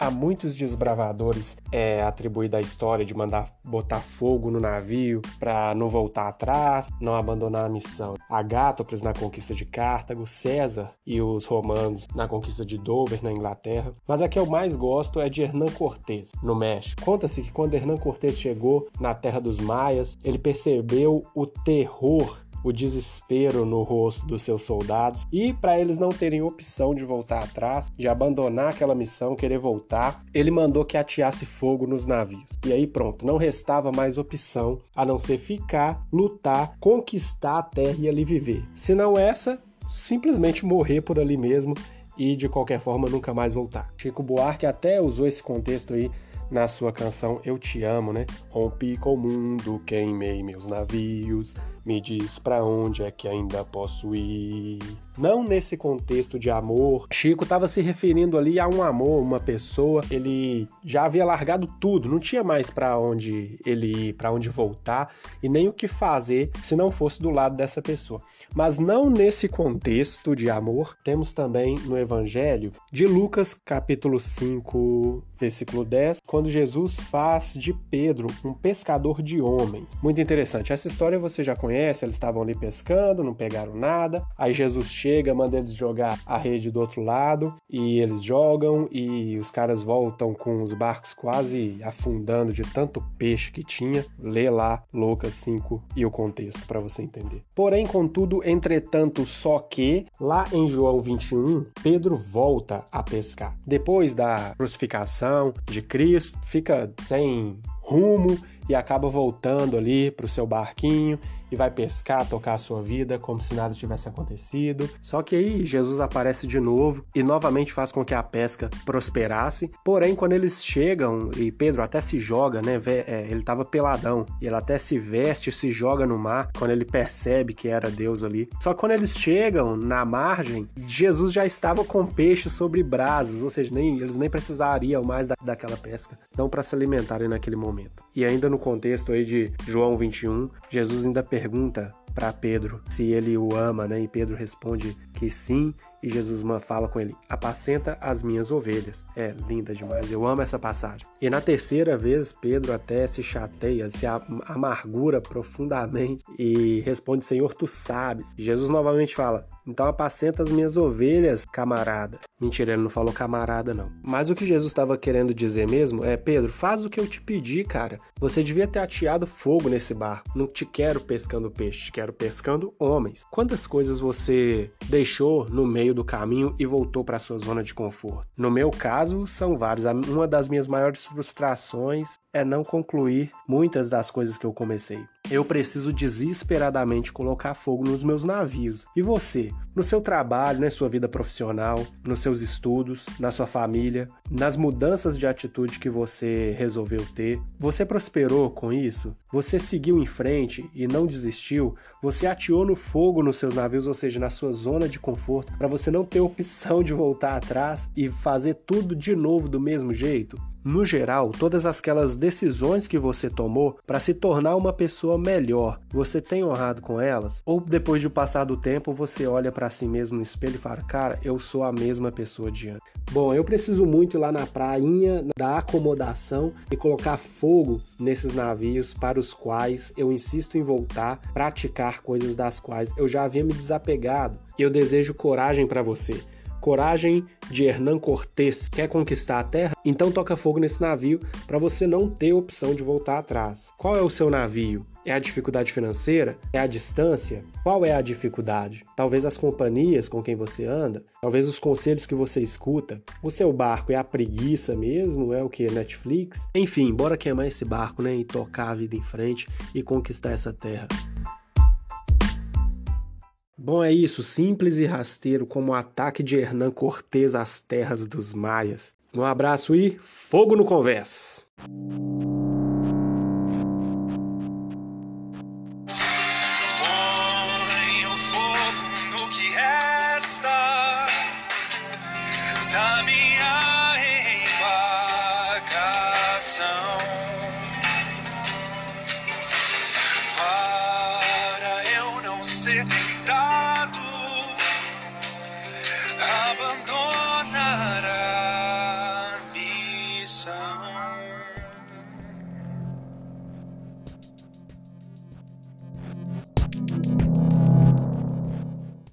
a muitos desbravadores é atribuída a história de mandar botar fogo no navio para não voltar atrás, não abandonar a missão. Agátopas na conquista de Cartago, César e os romanos na conquista de Dover, na Inglaterra. Mas a que eu mais gosto é de Hernán Cortés, no México. Conta-se que quando Hernán Cortés chegou na terra dos maias, ele percebeu o terror o desespero no rosto dos seus soldados e para eles não terem opção de voltar atrás, de abandonar aquela missão, querer voltar, ele mandou que ateasse fogo nos navios. E aí pronto, não restava mais opção a não ser ficar, lutar, conquistar a terra e ali viver. Se não essa, simplesmente morrer por ali mesmo e de qualquer forma nunca mais voltar. Chico Buarque até usou esse contexto aí na sua canção Eu Te Amo, né? Rompi com o mundo, queimei meus navios, me diz para onde é que ainda posso ir. Não nesse contexto de amor. Chico estava se referindo ali a um amor, uma pessoa. Ele já havia largado tudo, não tinha mais para onde ele ir, para onde voltar e nem o que fazer se não fosse do lado dessa pessoa. Mas não nesse contexto de amor. Temos também no Evangelho de Lucas, capítulo 5, versículo 10, quando Jesus faz de Pedro um pescador de homens. Muito interessante. Essa história você já conhece, eles estavam ali pescando, não pegaram nada. Aí Jesus chega, manda eles jogar a rede do outro lado e eles jogam e os caras voltam com os barcos quase afundando de tanto peixe que tinha. Lê lá Lucas 5 e o contexto para você entender. Porém, contudo, entretanto, só que lá em João 21, Pedro volta a pescar. Depois da crucificação de Cristo, fica sem rumo e acaba voltando ali para o seu barquinho e vai pescar, tocar a sua vida como se nada tivesse acontecido. Só que aí Jesus aparece de novo e novamente faz com que a pesca prosperasse. Porém, quando eles chegam e Pedro até se joga, né? É, ele estava peladão e ele até se veste, se joga no mar quando ele percebe que era Deus ali. Só que quando eles chegam na margem, Jesus já estava com peixe sobre brasas, ou seja, nem, eles nem precisariam mais da, daquela pesca, não para se alimentarem naquele momento. E ainda no contexto aí de João 21, Jesus ainda pergunta para Pedro se ele o ama, né? E Pedro responde que sim, e Jesus fala com ele: Apacenta as minhas ovelhas. É linda demais, eu amo essa passagem. E na terceira vez, Pedro até se chateia, se amargura profundamente e responde: Senhor, tu sabes. E Jesus novamente fala: Então apacenta as minhas ovelhas, camarada. Mentira, ele não falou camarada, não. Mas o que Jesus estava querendo dizer mesmo é: Pedro, faz o que eu te pedi, cara. Você devia ter ateado fogo nesse bar. Não te quero pescando peixe, te quero pescando homens. Quantas coisas você deixou no meio meio do caminho e voltou para sua zona de conforto. No meu caso, são vários. Uma das minhas maiores frustrações é não concluir muitas das coisas que eu comecei. Eu preciso desesperadamente colocar fogo nos meus navios. E você? No seu trabalho, na sua vida profissional, nos seus estudos, na sua família, nas mudanças de atitude que você resolveu ter, você prosperou com isso? Você seguiu em frente e não desistiu? Você ateou no fogo nos seus navios, ou seja, na sua zona de conforto, para você não ter opção de voltar atrás e fazer tudo de novo do mesmo jeito? No geral, todas aquelas decisões que você tomou para se tornar uma pessoa melhor, você tem honrado com elas? Ou depois de passar do tempo, você olha para si mesmo no espelho e fala: "Cara, eu sou a mesma pessoa de antes". Bom, eu preciso muito ir lá na prainha da acomodação e colocar fogo nesses navios para os quais eu insisto em voltar, praticar coisas das quais eu já havia me desapegado. E eu desejo coragem para você. Coragem de Hernán Cortés quer conquistar a terra? Então toca fogo nesse navio para você não ter opção de voltar atrás. Qual é o seu navio? É a dificuldade financeira? É a distância? Qual é a dificuldade? Talvez as companhias com quem você anda? Talvez os conselhos que você escuta? O seu barco é a preguiça mesmo? É o que? Netflix? Enfim, bora queimar esse barco, né? E tocar a vida em frente e conquistar essa terra. Bom, é isso, simples e rasteiro como o ataque de Hernán Cortés às terras dos maias. Um abraço e fogo no convés. Para eu não ser die.